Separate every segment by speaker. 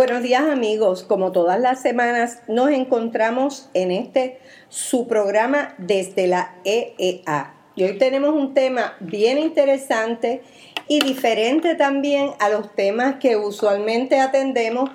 Speaker 1: Buenos días amigos, como todas las semanas nos encontramos en este su programa desde la EEA. Y hoy tenemos un tema bien interesante y diferente también a los temas que usualmente atendemos,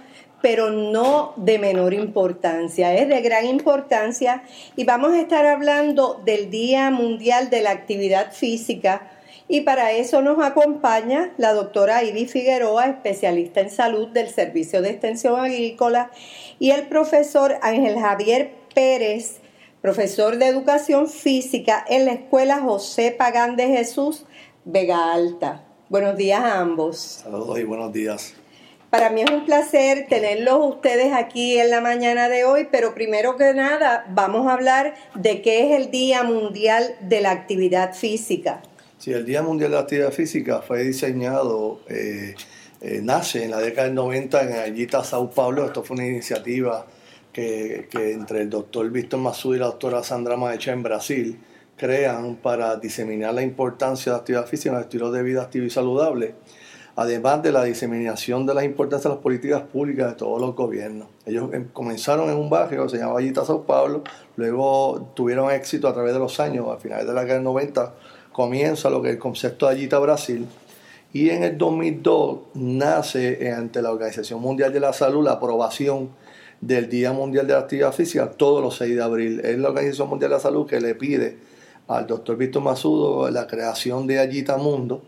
Speaker 1: pero no de menor importancia, es de gran importancia y vamos a estar hablando del Día Mundial de la Actividad Física y para eso nos acompaña la doctora Ivy Figueroa, especialista en salud del Servicio de Extensión Agrícola, y el profesor Ángel Javier Pérez, profesor de Educación Física en la Escuela José Pagán de Jesús, Vega Alta. Buenos días a ambos.
Speaker 2: Saludos y buenos días.
Speaker 1: Para mí es un placer tenerlos ustedes aquí en la mañana de hoy, pero primero que nada vamos a hablar de qué es el Día Mundial de la Actividad Física.
Speaker 2: Sí, el Día Mundial de la Actividad Física fue diseñado, eh, eh, nace en la década del 90 en Ayita, Sao Paulo. Esto fue una iniciativa que, entre el doctor Víctor Masud y la doctora Sandra Maecha en Brasil crean para diseminar la importancia de la actividad física en el estilo de vida activo y saludable, además de la diseminación de la importancia de las políticas públicas de todos los gobiernos. Ellos em, comenzaron en un barrio que se llamaba Ayita, Sao Paulo, luego tuvieron éxito a través de los años, a finales de la década del 90, comienza lo que es el concepto de Ayita Brasil y en el 2002 nace ante la Organización Mundial de la Salud la aprobación del Día Mundial de la Actividad Física todos los 6 de abril. Es la Organización Mundial de la Salud que le pide al doctor Víctor Masudo la creación de Ayita Mundo,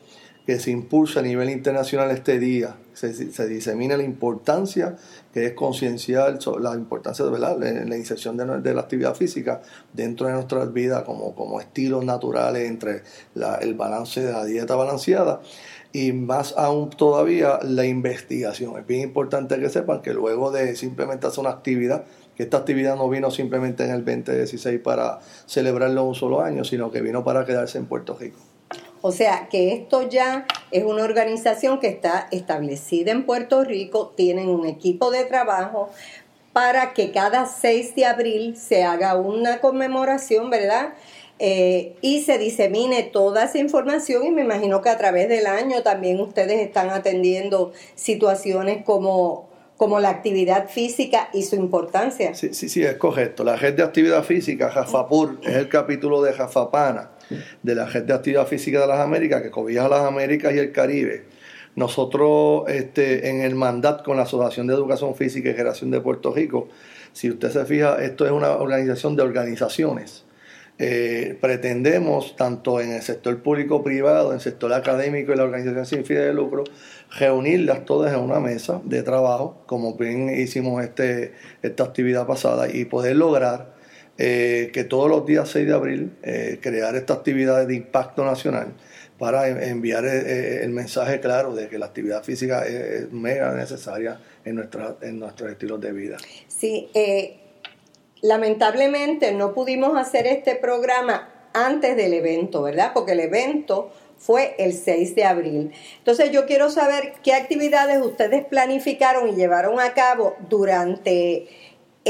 Speaker 2: que se impulsa a nivel internacional este día, se, se disemina la importancia que es conciencial la importancia de la, la inserción de, la actividad física dentro de nuestras vidas como, como estilos naturales entre el balance de la dieta balanceada y más aún todavía la investigación. Es bien importante que sepan que luego de simplemente hacer una actividad, que esta actividad no vino simplemente en el 2016 para celebrarlo un solo año, sino que vino para quedarse en Puerto Rico.
Speaker 1: O sea que esto ya es una organización que está establecida en Puerto Rico, tienen un equipo de trabajo para que cada 6 de abril se haga una conmemoración, ¿verdad? Eh, y se disemine toda esa información y me imagino que a través del año también ustedes están atendiendo situaciones como, como la actividad física y su importancia.
Speaker 2: Sí, sí, sí, es correcto. La red de actividad física, Jafapur, es el capítulo de Jafapana de la Red de Actividad Física de las Américas, que cobija las Américas y el Caribe. Nosotros, este, en el mandat con la Asociación de Educación Física y Generación de Puerto Rico, si usted se fija, esto es una organización de organizaciones. Eh, pretendemos, tanto en el sector público-privado, en el sector académico y la organización sin fines de lucro, reunirlas todas en una mesa de trabajo, como bien hicimos este, esta actividad pasada, y poder lograr eh, que todos los días 6 de abril eh, crear esta actividad de impacto nacional para enviar eh, el mensaje claro de que la actividad física es mega necesaria en, nuestra, en nuestros estilos de vida.
Speaker 1: Sí, lamentablemente no pudimos hacer este programa antes del evento, ¿verdad? Porque el evento fue el 6 de abril. Entonces yo quiero saber qué actividades ustedes planificaron y llevaron a cabo durante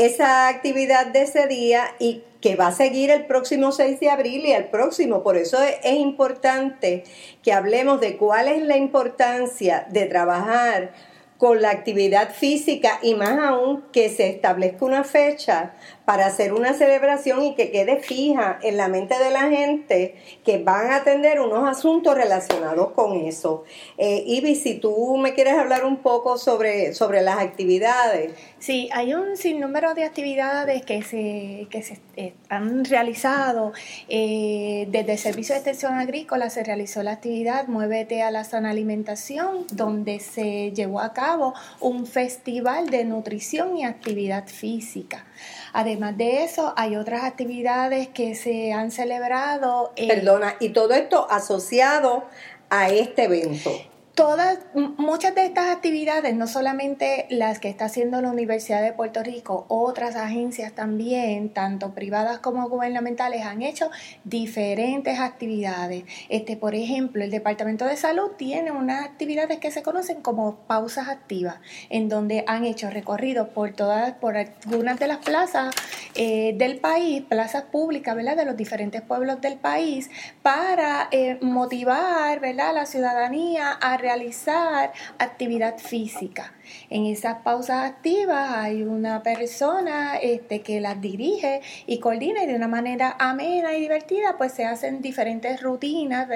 Speaker 1: esa actividad de ese día y que va a seguir el próximo 6 de abril y el próximo. Por eso es, es, importante que hablemos de cuál es la importancia de trabajar con la actividad física y más aún que se establezca una fecha para hacer una celebración y que quede fija en la mente de la gente que van a atender unos asuntos relacionados con eso. Eh, Ivy, si tú me quieres hablar un poco sobre, sobre las actividades.
Speaker 3: Sí, hay un sinnúmero de actividades que se, que se eh, han realizado. Eh, desde el Servicio de Extensión Agrícola se realizó la actividad Muévete a la sana alimentación, donde se llevó a cabo un festival de nutrición y actividad física. Además de eso, hay otras actividades que se han celebrado.
Speaker 1: Perdona, y todo esto asociado a este evento.
Speaker 3: Todas, muchas de estas actividades, no solamente las que está haciendo la Universidad de Puerto Rico, otras agencias también, tanto privadas como gubernamentales, han hecho diferentes actividades. Este, por ejemplo, el Departamento de Salud tiene unas actividades que se conocen como pausas activas, en donde han hecho recorridos por todas, por algunas de las plazas eh, del país, plazas públicas, ¿verdad? De los diferentes pueblos del país, para eh, motivar, ¿verdad? A la ciudadanía a realizar actividad física. En esas pausas activas hay una persona este, que las dirige y coordina y de una manera amena y divertida pues se hacen diferentes rutinas.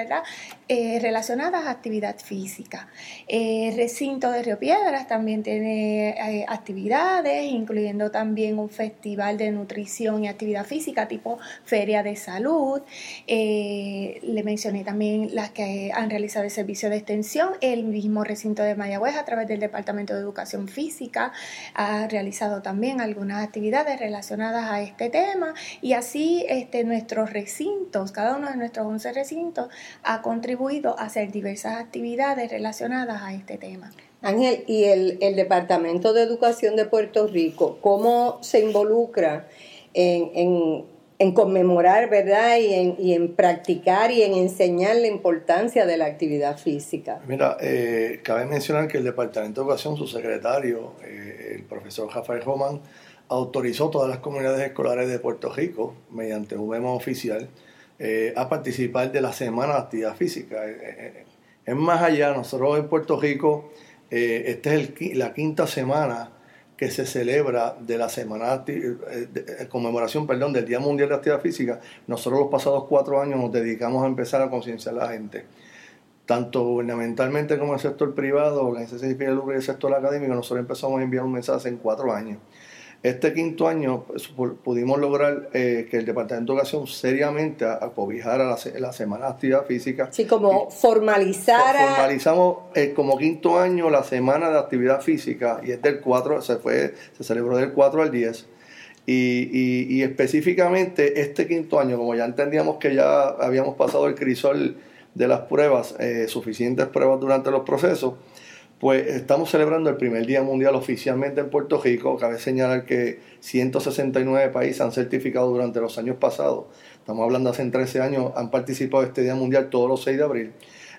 Speaker 3: Eh, relacionadas a actividad física. El recinto de Río Piedras también tiene eh, actividades, incluyendo también un festival de nutrición y actividad física tipo feria de salud. Eh, le mencioné también las que han realizado el servicio de extensión, el mismo recinto de Mayagüez a través del Departamento de Educación Física ha realizado también algunas actividades relacionadas a este tema y así este, nuestros recintos, cada uno de nuestros 11 recintos ha contribuido a hacer diversas actividades relacionadas a este tema.
Speaker 1: Ángel, ¿y el, Departamento de Educación de Puerto Rico, cómo se involucra en, en en conmemorar, ¿verdad? Y en, y en, practicar y en enseñar la importancia de la actividad física.
Speaker 2: Mira, eh, cabe mencionar que el Departamento de Educación, su secretario, eh, el profesor Rafael Román, autorizó todas las comunidades escolares de Puerto Rico, mediante un memo oficial, eh, a participar de la Semana de Actividad Física. es más allá, nosotros en Puerto Rico, esta es la quinta semana que se celebra de la semana de, eh, eh, conmemoración perdón, del Día Mundial de Actividad Física, nosotros los pasados cuatro años nos dedicamos a empezar a concienciar a la gente, tanto gubernamentalmente como en el sector privado, organizaciones y el sector académico, nosotros empezamos a enviar un mensaje en cuatro años. Este quinto año pues, pudimos lograr eh, que el Departamento de Educación seriamente acobijara la, la Semana de Actividad Física.
Speaker 1: Sí, como formalizara.
Speaker 2: Formalizamos eh, como quinto año la Semana de Actividad Física y es del 4, se, fue, se celebró del 4 al 10. Y, y, específicamente este quinto año, como ya entendíamos que ya habíamos pasado el crisol de las pruebas, eh, suficientes pruebas durante los procesos, pues estamos celebrando el primer Día Mundial oficialmente en Puerto Rico. Cabe señalar que 169 países han certificado durante los años pasados. Estamos hablando hace 13 años, han participado en este Día Mundial todos los 6 de abril.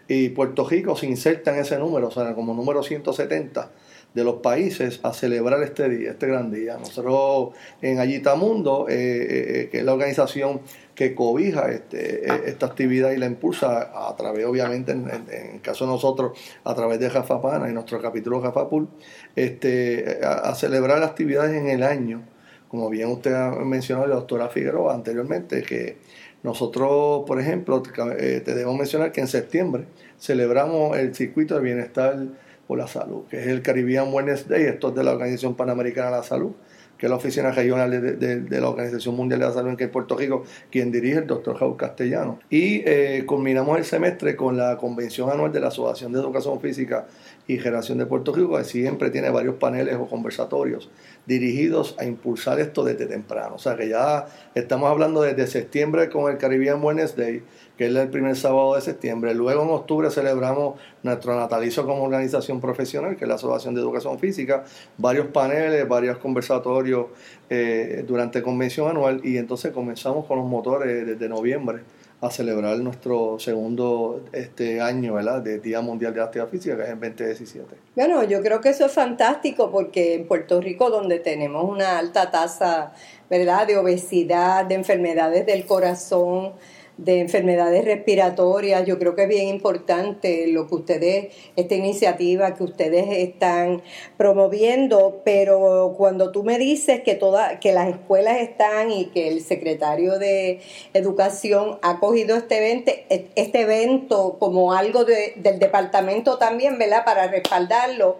Speaker 2: Y Puerto Rico se inserta en ese número, o sea, como número 170 de los países a celebrar este día, este gran día. Nosotros en Ayitamundo, eh, eh, eh, que es la organización que cobija este, esta actividad y la impulsa a través, obviamente, en, el caso de nosotros, a través de Jafapana y nuestro capítulo Jafapul, este, a, celebrar actividades en el año, como bien usted ha mencionado, la doctora Figueroa anteriormente, que nosotros, por ejemplo, te debo mencionar que en septiembre celebramos el circuito de bienestar por la salud, que es el Caribbean Wellness Day, esto es de la Organización Panamericana de la Salud, que es la oficina regional de, la Organización Mundial de la Salud en Puerto Rico, quien dirige el doctor Raúl Castellano. Y eh, culminamos el semestre con la convención anual de la Asociación de Educación Física y Generación de Puerto Rico, que siempre tiene varios paneles o conversatorios dirigidos a impulsar esto desde temprano. O sea que ya estamos hablando desde septiembre con el Caribbean Wellness Day, que es el primer sábado de septiembre. Luego en octubre celebramos nuestro natalicio como organización profesional, que es la Asociación de Educación Física, varios paneles, varios conversatorios eh, durante convención anual y entonces comenzamos con los motores desde noviembre a celebrar nuestro segundo este año ¿verdad? de Día Mundial de Actividad Física, que es en 2017.
Speaker 1: Bueno, yo creo que eso es fantástico porque en Puerto Rico, donde tenemos una alta tasa ¿verdad? de obesidad, de enfermedades del corazón, de enfermedades respiratorias. Yo creo que es bien importante lo que ustedes, esta iniciativa que ustedes están promoviendo, pero cuando tú me dices que, toda, que las escuelas están y que el secretario de Educación ha cogido este evento, este evento como algo del departamento también, ¿verdad? Para respaldarlo.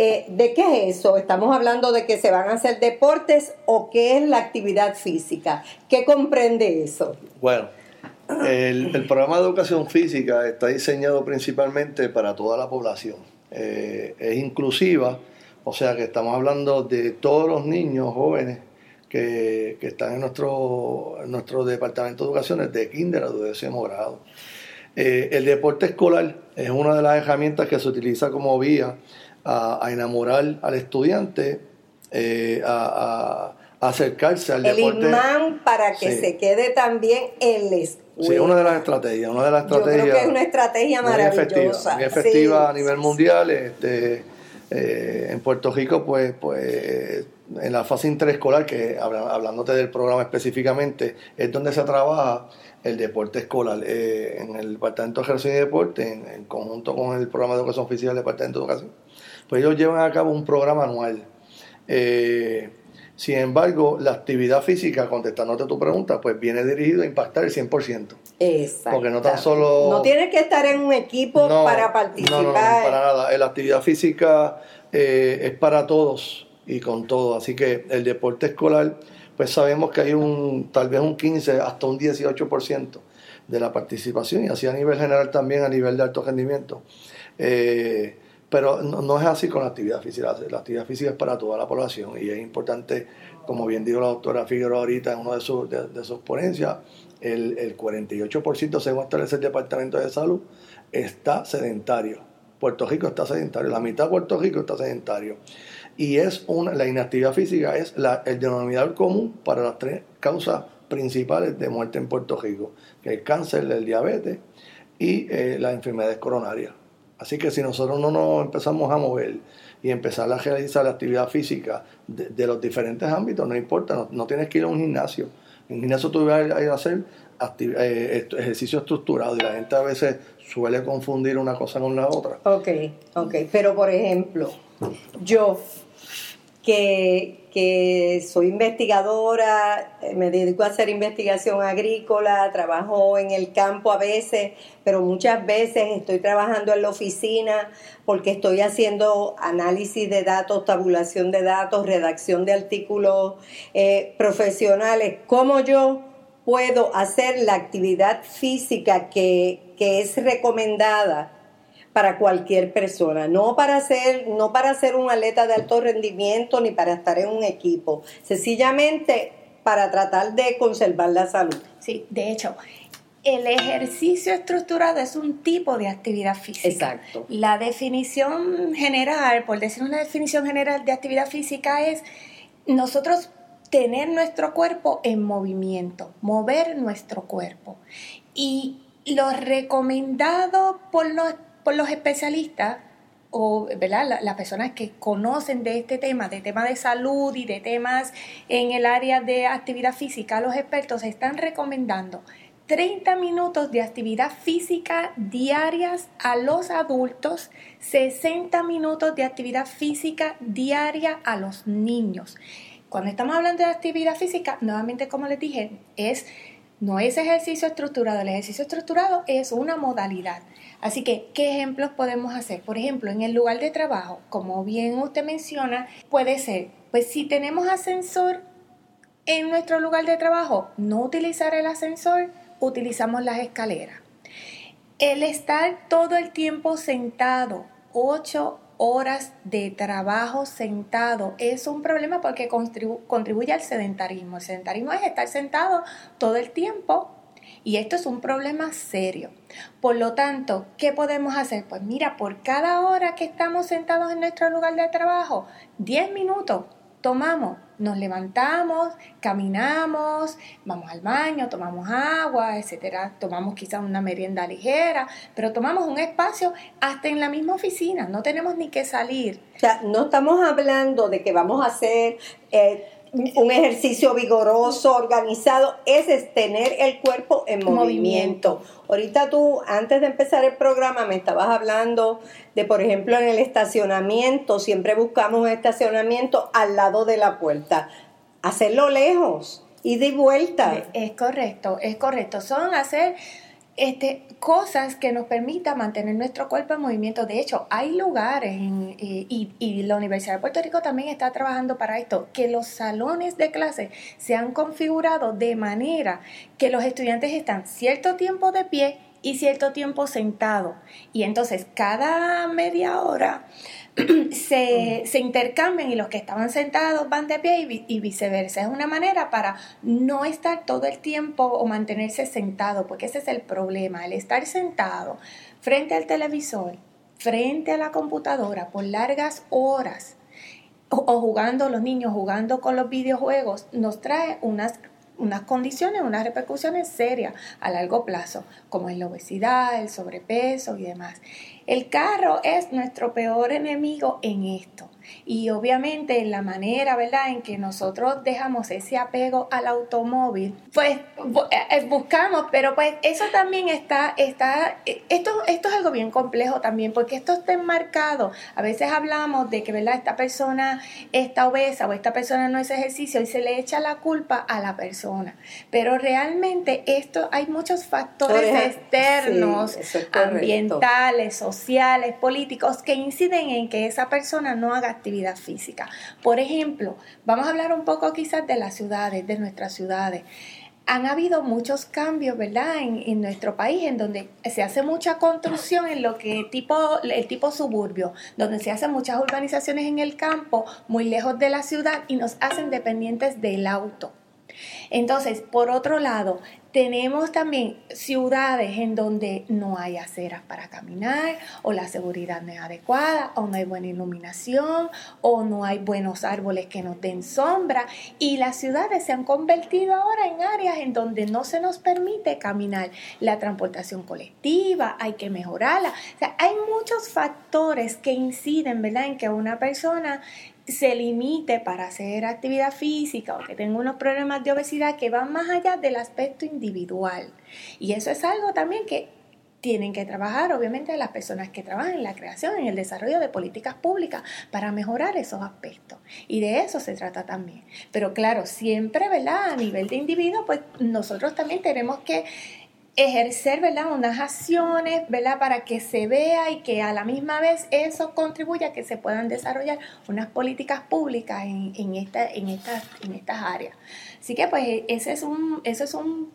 Speaker 1: Eh, ¿De qué es eso? ¿Estamos hablando de que se van a hacer deportes o qué es la actividad física? ¿Qué comprende eso?
Speaker 2: Bueno, el, programa de educación física está diseñado principalmente para toda la población. Eh, es inclusiva, o sea que estamos hablando de todos los niños jóvenes que, están en nuestro, nuestro departamento de educación, de kinder a décimo grado. Eh, el deporte escolar es una de las herramientas que se utiliza como vía a, enamorar al estudiante, eh, a, acercarse al deporte.
Speaker 1: El imán para que se quede también en la escuela.
Speaker 2: Sí, una de las estrategias, una de las estrategias.
Speaker 1: Yo creo que es una estrategia maravillosa.
Speaker 2: Muy efectiva, a nivel mundial. Este, eh, en Puerto Rico, pues, pues en la fase interescolar, que hablándote del programa específicamente, es donde se trabaja el deporte escolar. Eh, en el Departamento de Ejercicio y Deporte, en, conjunto con el programa de educación física del Departamento de Educación, pues ellos llevan a cabo un programa anual. Eh, sin embargo, la actividad física, contestándote tu pregunta, pues viene dirigido a impactar el 100%.
Speaker 1: Exacto.
Speaker 2: Porque no tan solo...
Speaker 1: No tienes que estar en un equipo para participar.
Speaker 2: No, no, para nada. La actividad física eh, es para todos y con todo. Así que el deporte escolar, pues sabemos que hay un tal vez un 15 hasta un 18% de la participación y así a nivel general también a nivel de alto rendimiento. Eh, pero no, es así con la actividad física. La actividad física es para toda la población y es importante, como bien dijo la doctora Figueroa ahorita en una de sus, de, sus ponencias, el, el 48% según establece el Departamento de Salud está sedentario. Puerto Rico está sedentario, la mitad de Puerto Rico está sedentario. Y es una, la inactividad física es la, el denominador común para las tres causas principales de muerte en Puerto Rico, que el cáncer, el diabetes y eh, las enfermedades coronarias. Así que si nosotros no nos empezamos a mover y empezar a realizar la actividad física de, los diferentes ámbitos, no importa, no, tienes que ir a un gimnasio. En un gimnasio tú vas a ir a hacer eh, ejercicio estructurado y la gente a veces suele confundir una cosa con la otra.
Speaker 1: Ok, ok, pero por ejemplo, yo que, soy investigadora, eh, me dedico a hacer investigación agrícola, trabajo en el campo a veces, pero muchas veces estoy trabajando en la oficina porque estoy haciendo análisis de datos, tabulación de datos, redacción de artículos eh, profesionales. ¿Cómo yo puedo hacer la actividad física que, que es recomendada? Para cualquier persona, no para ser, no para ser un atleta de alto rendimiento ni para estar en un equipo, sencillamente para tratar de conservar la salud.
Speaker 3: Sí, de hecho, el ejercicio estructurado es un tipo de actividad física.
Speaker 1: Exacto.
Speaker 3: La definición general, por decir una definición general de actividad física es nosotros tener nuestro cuerpo en movimiento, mover nuestro cuerpo. Y lo recomendado por los los especialistas o ¿verdad? las personas que conocen de este tema, de tema de salud y de temas en el área de actividad física, los expertos están recomendando 30 minutos de actividad física diarias a los adultos, 60 minutos de actividad física diaria a los niños. Cuando estamos hablando de actividad física, nuevamente como les dije, es no es ejercicio estructurado, el ejercicio estructurado es una modalidad. Así que, ¿qué ejemplos podemos hacer? Por ejemplo, en el lugar de trabajo, como bien usted menciona, puede ser, pues si tenemos ascensor en nuestro lugar de trabajo, no utilizar el ascensor, utilizamos las escaleras. El estar todo el tiempo sentado, ocho horas de trabajo sentado es un problema porque contribuye al sedentarismo. El sedentarismo es estar sentado todo el tiempo y esto es un problema serio. Por lo tanto, ¿qué podemos hacer? Pues mira, por cada hora que estamos sentados en nuestro lugar de trabajo, 10 minutos tomamos, nos levantamos, caminamos, vamos al baño, tomamos agua, etcétera, tomamos quizás una merienda ligera, pero tomamos un espacio hasta en la misma oficina, no tenemos ni que salir.
Speaker 1: O sea, no estamos hablando de que vamos a hacer eh, un ejercicio vigoroso, organizado, es tener el cuerpo en movimiento. Ahorita tú, antes de empezar el programa, me estabas hablando de, por ejemplo, en el estacionamiento, siempre buscamos un estacionamiento al lado de la puerta. Hacerlo lejos y de vuelta.
Speaker 3: Es correcto, es correcto. Son hacer este, cosas que nos permitan mantener nuestro cuerpo en movimiento. De hecho, hay lugares, eh, y, la Universidad de Puerto Rico también está trabajando para esto, que los salones de clase se han configurado de manera que los estudiantes están cierto tiempo de pie y cierto tiempo sentado. Y entonces cada media hora se, se, intercambian y los que estaban sentados van de pie y, y, viceversa. Es una manera para no estar todo el tiempo o mantenerse sentado, porque ese es el problema, el estar sentado frente al televisor, frente a la computadora por largas horas o, jugando, los niños jugando con los videojuegos, nos trae unas unas condiciones, unas repercusiones serias a largo plazo, como es la obesidad, el sobrepeso y demás. El carro es nuestro peor enemigo en esto. Y obviamente la manera, ¿verdad?, en que nosotros dejamos ese apego al automóvil, pues eh, eh, buscamos, pero pues eso también está, está, eh, esto, esto es algo bien complejo también, porque esto está enmarcado. A veces hablamos de que, ¿verdad?, esta persona está obesa o esta persona no es ejercicio y se le echa la culpa a la persona. Pero realmente esto, hay muchos factores externos, ambientales, sociales, políticos, que inciden en que esa persona no haga actividad física. Por ejemplo, vamos a hablar un poco quizás de las ciudades, de nuestras ciudades han habido muchos cambios, ¿verdad? En, nuestro país, en donde se hace mucha construcción en lo que tipo, el tipo suburbio, donde se hacen muchas urbanizaciones en el campo, muy lejos de la ciudad y nos hacen dependientes del auto. Entonces, por otro lado, tenemos también ciudades en donde no hay aceras para caminar o la seguridad no es adecuada o no hay buena iluminación o no hay buenos árboles que nos den sombra y las ciudades se han convertido ahora en áreas en donde no se nos permite caminar. La transportación colectiva hay que mejorarla. O sea, hay muchos factores que inciden, ¿verdad?, en que una persona se limite para hacer actividad física o que tenga unos problemas de obesidad que van más allá del aspecto individual. Y eso es algo también que tienen que trabajar, obviamente, las personas que trabajan en la creación, en el desarrollo de políticas públicas para mejorar esos aspectos. Y de eso se trata también. Pero claro, siempre, ¿verdad? A nivel de individuo, pues nosotros también tenemos que ejercer ¿verdad? unas acciones ¿verdad? para que se vea y que a la misma vez eso contribuya a que se puedan desarrollar unas políticas públicas en, esta, en, estas, en estas áreas. Así que pues ese es un, eso es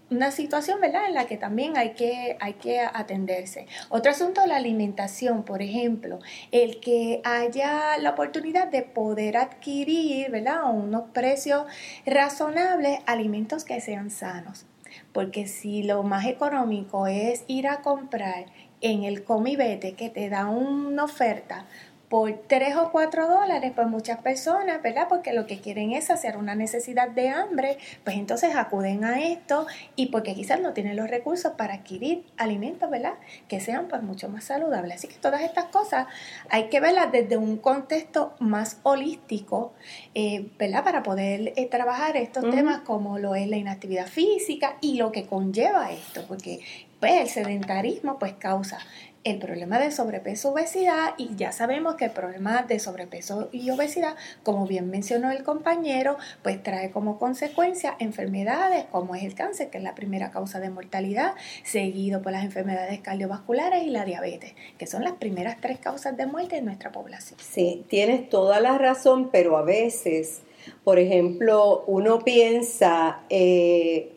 Speaker 3: una situación ¿verdad? en la que también hay que, hay que atenderse. Otro asunto, la alimentación, por ejemplo, el que haya la oportunidad de poder adquirir ¿verdad? a unos precios razonables alimentos que sean sanos porque si lo más económico es ir a comprar en el comibete que te da una oferta por 3 o 4 dólares, pues muchas personas, ¿verdad? Porque lo que quieren es hacer una necesidad de hambre, pues entonces acuden a esto y porque quizás no tienen los recursos para adquirir alimentos, ¿verdad? Que sean pues mucho más saludables. Así que todas estas cosas hay que verlas desde un contexto más holístico, eh, ¿verdad? Para poder eh, trabajar estos temas como lo es la inactividad física y lo que conlleva esto, porque pues el sedentarismo pues causa el problema de sobrepeso obesidad y ya sabemos que el problema de sobrepeso y obesidad, como bien mencionó el compañero, pues trae como consecuencia enfermedades como es el cáncer, que es la primera causa de mortalidad, seguido por las enfermedades cardiovasculares y la diabetes, que son las primeras tres causas de muerte en nuestra población.
Speaker 1: Sí, tienes toda la razón, pero a veces, por ejemplo, uno piensa, eh,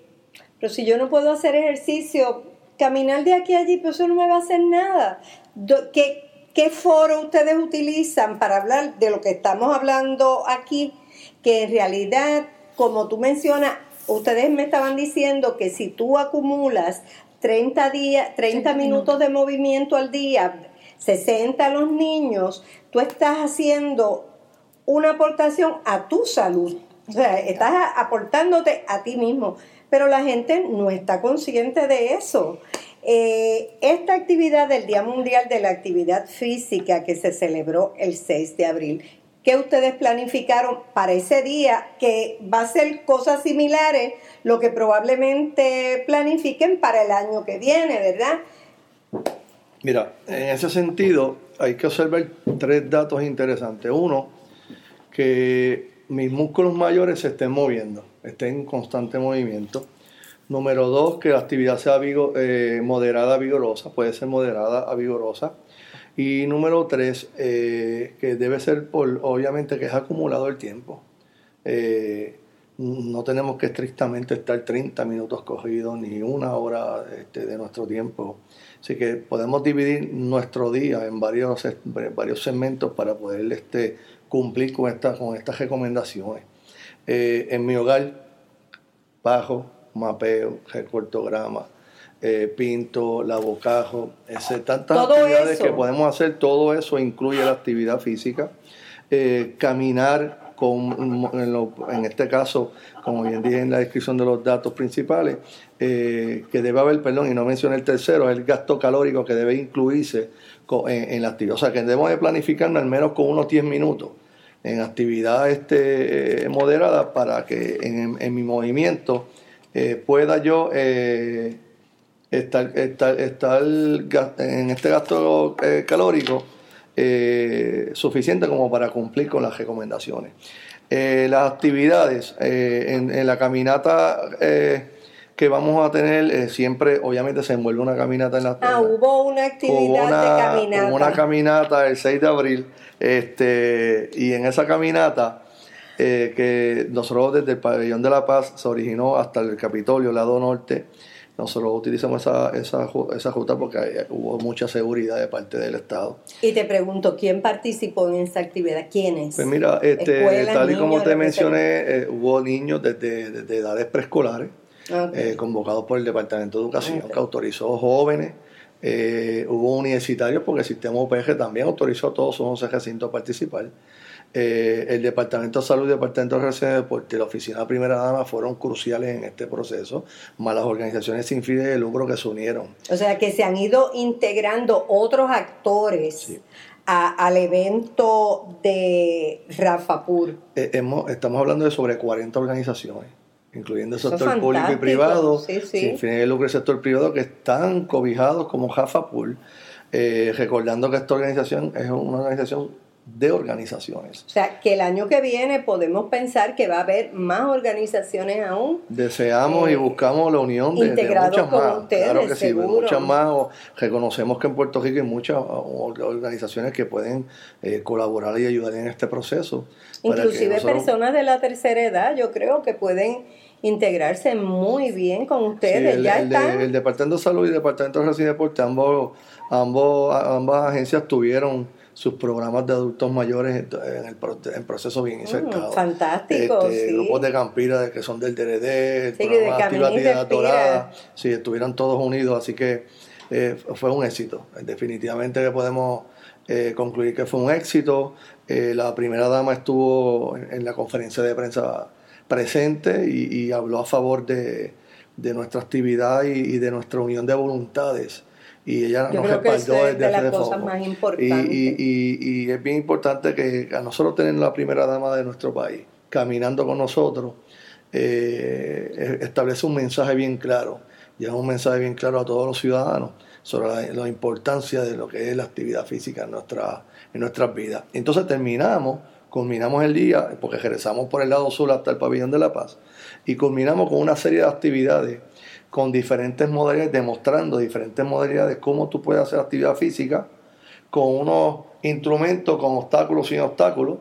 Speaker 1: pero si yo no puedo hacer ejercicio, caminar de aquí a allí, pero eso no me va a hacer nada. ¿Qué, ¿Qué foro ustedes utilizan para hablar de lo que estamos hablando aquí? Que en realidad, como tú mencionas, ustedes me estaban diciendo que si tú acumulas 30, días, 30 minutos de movimiento al día, 60 a los niños, tú estás haciendo una aportación a tu salud. O sea, estás aportándote a ti mismo pero la gente no está consciente de eso. Eh, esta actividad del Día Mundial de la Actividad Física que se celebró el 6 de abril, ¿qué ustedes planificaron para ese día? Que va a ser cosas similares, lo que probablemente planifiquen para el año que viene, ¿verdad?
Speaker 2: Mira, en ese sentido hay que observar tres datos interesantes. Uno, que mis músculos mayores se estén moviendo esté en constante movimiento. Número dos, que la actividad sea eh, moderada a vigorosa, puede ser moderada a vigorosa. Y número tres, eh, que debe ser por, obviamente, que es acumulado el tiempo. Eh, no tenemos que estrictamente estar 30 minutos cogidos ni una hora este, de nuestro tiempo. Así que podemos dividir nuestro día en varios, varios segmentos para poder este, cumplir con, esta, con estas recomendaciones. Eh, en mi hogar, bajo, mapeo, recortograma, eh, pinto, lavocajo, etc. tantas actividades que podemos hacer, todo eso incluye la actividad física. Eh, caminar con, en, este caso, como bien dije en la descripción de los datos principales, eh, que debe haber, perdón, y no mencioné el tercero, el gasto calórico que debe incluirse en, la actividad. O sea, que debemos de planificarme al menos con unos 10 minutos en actividad este, moderada para que en, mi movimiento eh, pueda yo eh, estar, estar, estar, en este gasto calórico eh, suficiente como para cumplir con las recomendaciones. Eh, las actividades eh, en, la caminata que vamos a tener, siempre obviamente se envuelve una caminata en la
Speaker 1: Ah, hubo una actividad de caminata.
Speaker 2: Hubo una caminata el 6 de abril este, y en esa caminata... que nosotros desde el pabellón de la paz se originó hasta el Capitolio, lado norte, nosotros utilizamos esa, esa, esa ruta porque hubo mucha seguridad de parte del Estado.
Speaker 1: Y te pregunto, ¿quién participó en esa actividad? ¿Quiénes?
Speaker 2: Pues mira, este, tal y como te mencioné, eh, hubo niños desde, desde edades preescolares, eh, convocados por el Departamento de Educación, que autorizó jóvenes, eh, hubo universitarios porque el sistema UPG también autorizó a todos sus 11 recintos a participar. Eh, el Departamento de Salud y el Departamento de Relaciones de Deporte y la Oficina de Primera Dama fueron cruciales en este proceso, más las organizaciones sin fines de lucro que se unieron.
Speaker 1: O sea, que se han ido integrando otros actores. al evento de Rafapur.
Speaker 2: Eh, estamos hablando de sobre 40 organizaciones, incluyendo el sector público y privado, sin fines de lucro el sector privado, que están cobijados como Rafapur, eh, recordando que esta organización es una organización de organizaciones.
Speaker 1: O sea, que el año que viene podemos pensar que va a haber más organizaciones aún.
Speaker 2: Deseamos y eh, buscamos la unión de, muchas más. claro que sí, muchas más. reconocemos que en Puerto Rico hay muchas organizaciones que pueden eh, colaborar y ayudar en este proceso.
Speaker 1: Inclusive personas de la tercera edad, yo creo que pueden integrarse muy bien con ustedes.
Speaker 2: el,
Speaker 1: ya
Speaker 2: el, Departamento de Salud y el Departamento de Residencia ambos, ambos, ambas agencias tuvieron sus programas de adultos mayores en el en proceso bien insertado.
Speaker 1: Mm, fantástico.
Speaker 2: Este, grupos de Campira que son del DRD, programa de Activa Dorada, sí, estuvieran todos unidos, así que eh, fue un éxito. Definitivamente podemos eh, concluir que fue un éxito. Eh, la primera dama estuvo en, la conferencia de prensa presente y, habló a favor de, nuestra actividad y de nuestra unión de voluntades y ella nos respaldó desde de las cosas más importantes. Y, es bien importante que a nosotros tener la primera dama de nuestro país caminando con nosotros eh, establece un mensaje bien claro, lleva un mensaje bien claro a todos los ciudadanos sobre la, importancia de lo que es la actividad física en, nuestra, en nuestras vidas. Entonces terminamos, culminamos el día, porque regresamos por el lado sur hasta el pabellón de la paz, y culminamos con una serie de actividades con diferentes modalidades, demostrando diferentes modalidades, cómo tú puedes hacer actividad física con unos instrumentos, con obstáculos sin obstáculos,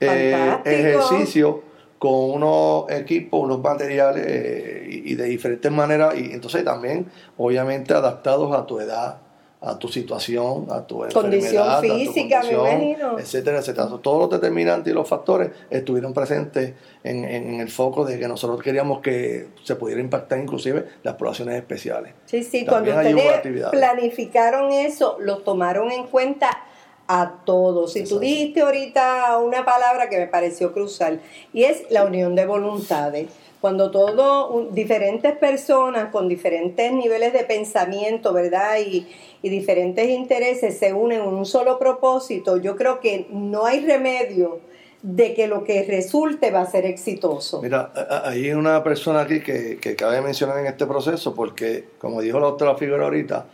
Speaker 2: eh, ejercicio con unos equipos, unos materiales eh, y de diferentes maneras, y entonces también obviamente adaptados a tu edad, a tu situación, a tu
Speaker 1: condición física, me imagino.
Speaker 2: etcétera, etcétera. Todos los determinantes y los factores estuvieron presentes en, en, el foco de que nosotros queríamos que se pudiera impactar inclusive las poblaciones especiales.
Speaker 1: Sí, sí, cuando ustedes planificaron eso, lo tomaron en cuenta a todos. Y tú dijiste ahorita una palabra que me pareció crucial, y es la unión de voluntades cuando todo, diferentes personas con diferentes niveles de pensamiento, ¿verdad? Y, y diferentes intereses se unen en un solo propósito, yo creo que no hay remedio de que lo que resulte va a ser exitoso.
Speaker 2: Mira, hay una persona aquí que, que cabe mencionar en este proceso porque, como dijo la doctora Figueroa ahorita,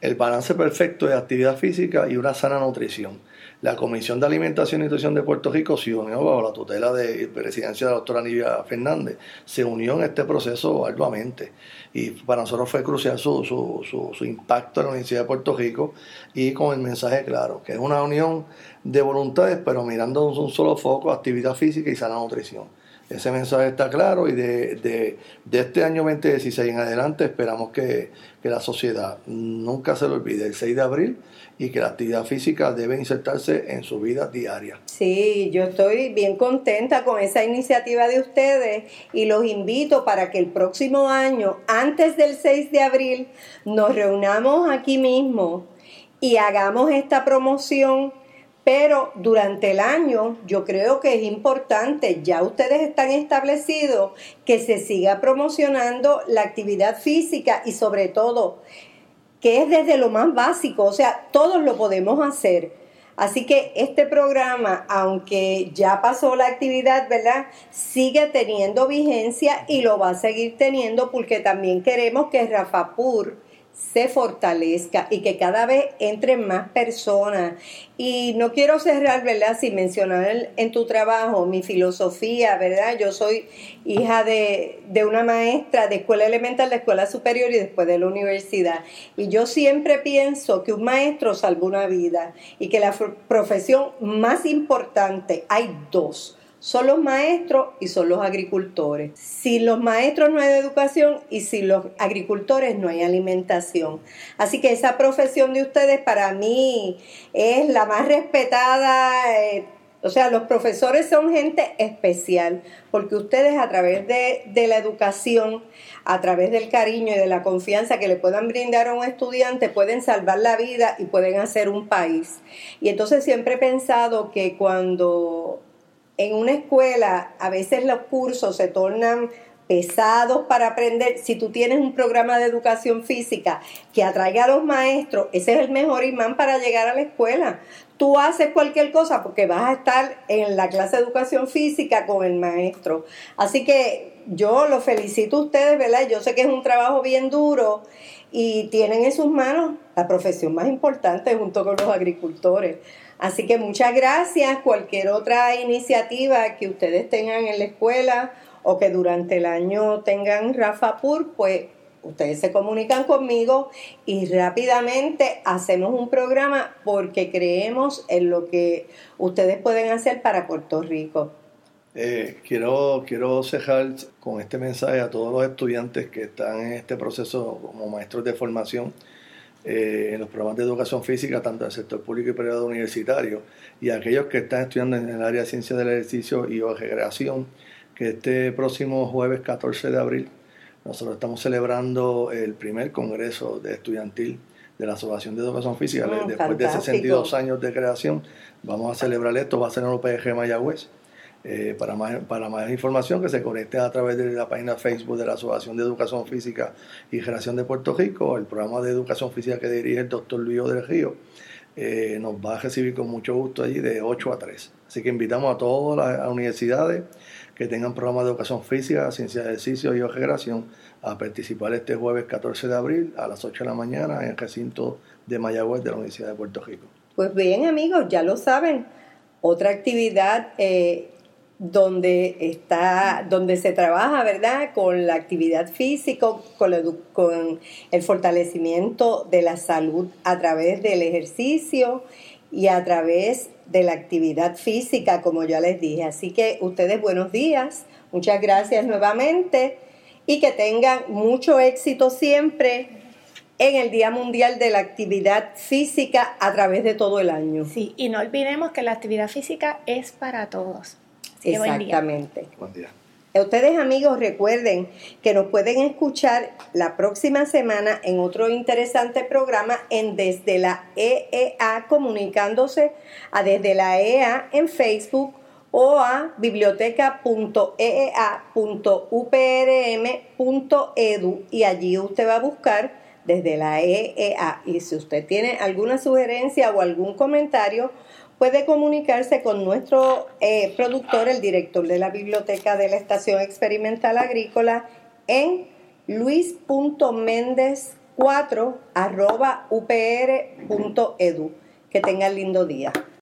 Speaker 2: el balance perfecto de actividad física y una sana nutrición. La Comisión de Alimentación y Nutrición de Puerto Rico se unió bajo la tutela de presidencia de la doctora Nivia Fernández, se unió en este proceso arduamente y para nosotros fue crucial su, su, su, impacto en la Universidad de Puerto Rico y con el mensaje claro, que es una unión de voluntades, pero mirando un solo foco, actividad física y sana nutrición. Ese mensaje está claro y de, de, de este año 2016 en adelante esperamos que, que, la sociedad nunca se lo olvide el 6 de abril y que la actividad física debe insertarse en su vida diaria.
Speaker 1: Sí, yo estoy bien contenta con esa iniciativa de ustedes y los invito para que el próximo año, antes del 6 de abril, nos reunamos aquí mismo y hagamos esta promoción pero durante el año yo creo que es importante, ya ustedes están establecidos, que se siga promocionando la actividad física y sobre todo que es desde lo más básico, o sea, todos lo podemos hacer. Así que este programa, aunque ya pasó la actividad, ¿verdad? Sigue teniendo vigencia y lo va a seguir teniendo porque también queremos que Rafapur se fortalezca y que cada vez entren más personas. Y no quiero cerrar, ¿verdad?, sin mencionar en tu trabajo mi filosofía, ¿verdad? Yo soy hija de, de una maestra de escuela elemental, de escuela superior y después de la universidad. Y yo siempre pienso que un maestro salva una vida y que la profesión más importante, hay dos son los maestros y son los agricultores. Sin los maestros no hay educación y sin los agricultores no hay alimentación. Así que esa profesión de ustedes para mí es la más respetada. Eh, o sea, los profesores son gente especial porque ustedes a través de, de, la educación, a través del cariño y de la confianza que le puedan brindar a un estudiante, pueden salvar la vida y pueden hacer un país. Y entonces siempre he pensado que cuando en una escuela a veces los cursos se tornan pesados para aprender. Si tú tienes un programa de educación física que atraiga a los maestros, ese es el mejor imán para llegar a la escuela. Tú haces cualquier cosa porque vas a estar en la clase de educación física con el maestro. Así que yo los felicito a ustedes, ¿verdad? Yo sé que es un trabajo bien duro y tienen en sus manos la profesión más importante junto con los agricultores. Así que muchas gracias. Cualquier otra iniciativa que ustedes tengan en la escuela o que durante el año tengan Rafa Pur, pues ustedes se comunican conmigo y rápidamente hacemos un programa porque creemos en lo que ustedes pueden hacer para Puerto Rico.
Speaker 2: Eh, quiero, quiero cerrar con este mensaje a todos los estudiantes que están en este proceso como maestros de formación eh, en los programas de educación física, tanto del sector público y privado universitario, y aquellos que están estudiando en el área de ciencias del ejercicio y o recreación, que este próximo jueves 14 de abril nosotros estamos celebrando el primer congreso de estudiantil de la Asociación de Educación Física. Ah, Después de 62 años de creación, vamos a celebrar esto, va a ser en UPG Mayagüez. Eh, para, más, para más información que se conecte a través de la página Facebook de la Asociación de Educación Física y Generación de Puerto Rico, el programa de educación física que dirige el doctor Luis del Río, eh, nos va a recibir con mucho gusto allí de 8 a 3. Así que invitamos a todas las universidades que tengan programas de educación física, ciencia de ejercicio y generación a participar este jueves 14 de abril a las 8 de la mañana en el recinto de Mayagüez de la Universidad de Puerto Rico.
Speaker 1: Pues bien amigos, ya lo saben, otra actividad eh, donde está, donde se trabaja, ¿verdad? Con la actividad física, con, con el fortalecimiento de la salud a través del ejercicio y a través de la actividad física, como ya les dije. Así que ustedes buenos días, muchas gracias nuevamente y que tengan mucho éxito siempre en el Día Mundial de la Actividad Física a través de todo el año.
Speaker 3: Sí, y no olvidemos que la actividad física es para todos.
Speaker 1: Exactamente. Ustedes amigos recuerden que nos pueden escuchar la próxima semana en otro interesante programa en Desde la EEA comunicándose a Desde la EEA en Facebook o a biblioteca.eea.uprm.edu y allí usted va a buscar desde la EEA y si usted tiene alguna sugerencia o algún comentario puede comunicarse con nuestro eh, productor, el director de la biblioteca de la Estación Experimental Agrícola, en luis.méndez4 upr.edu. Que tenga lindo día.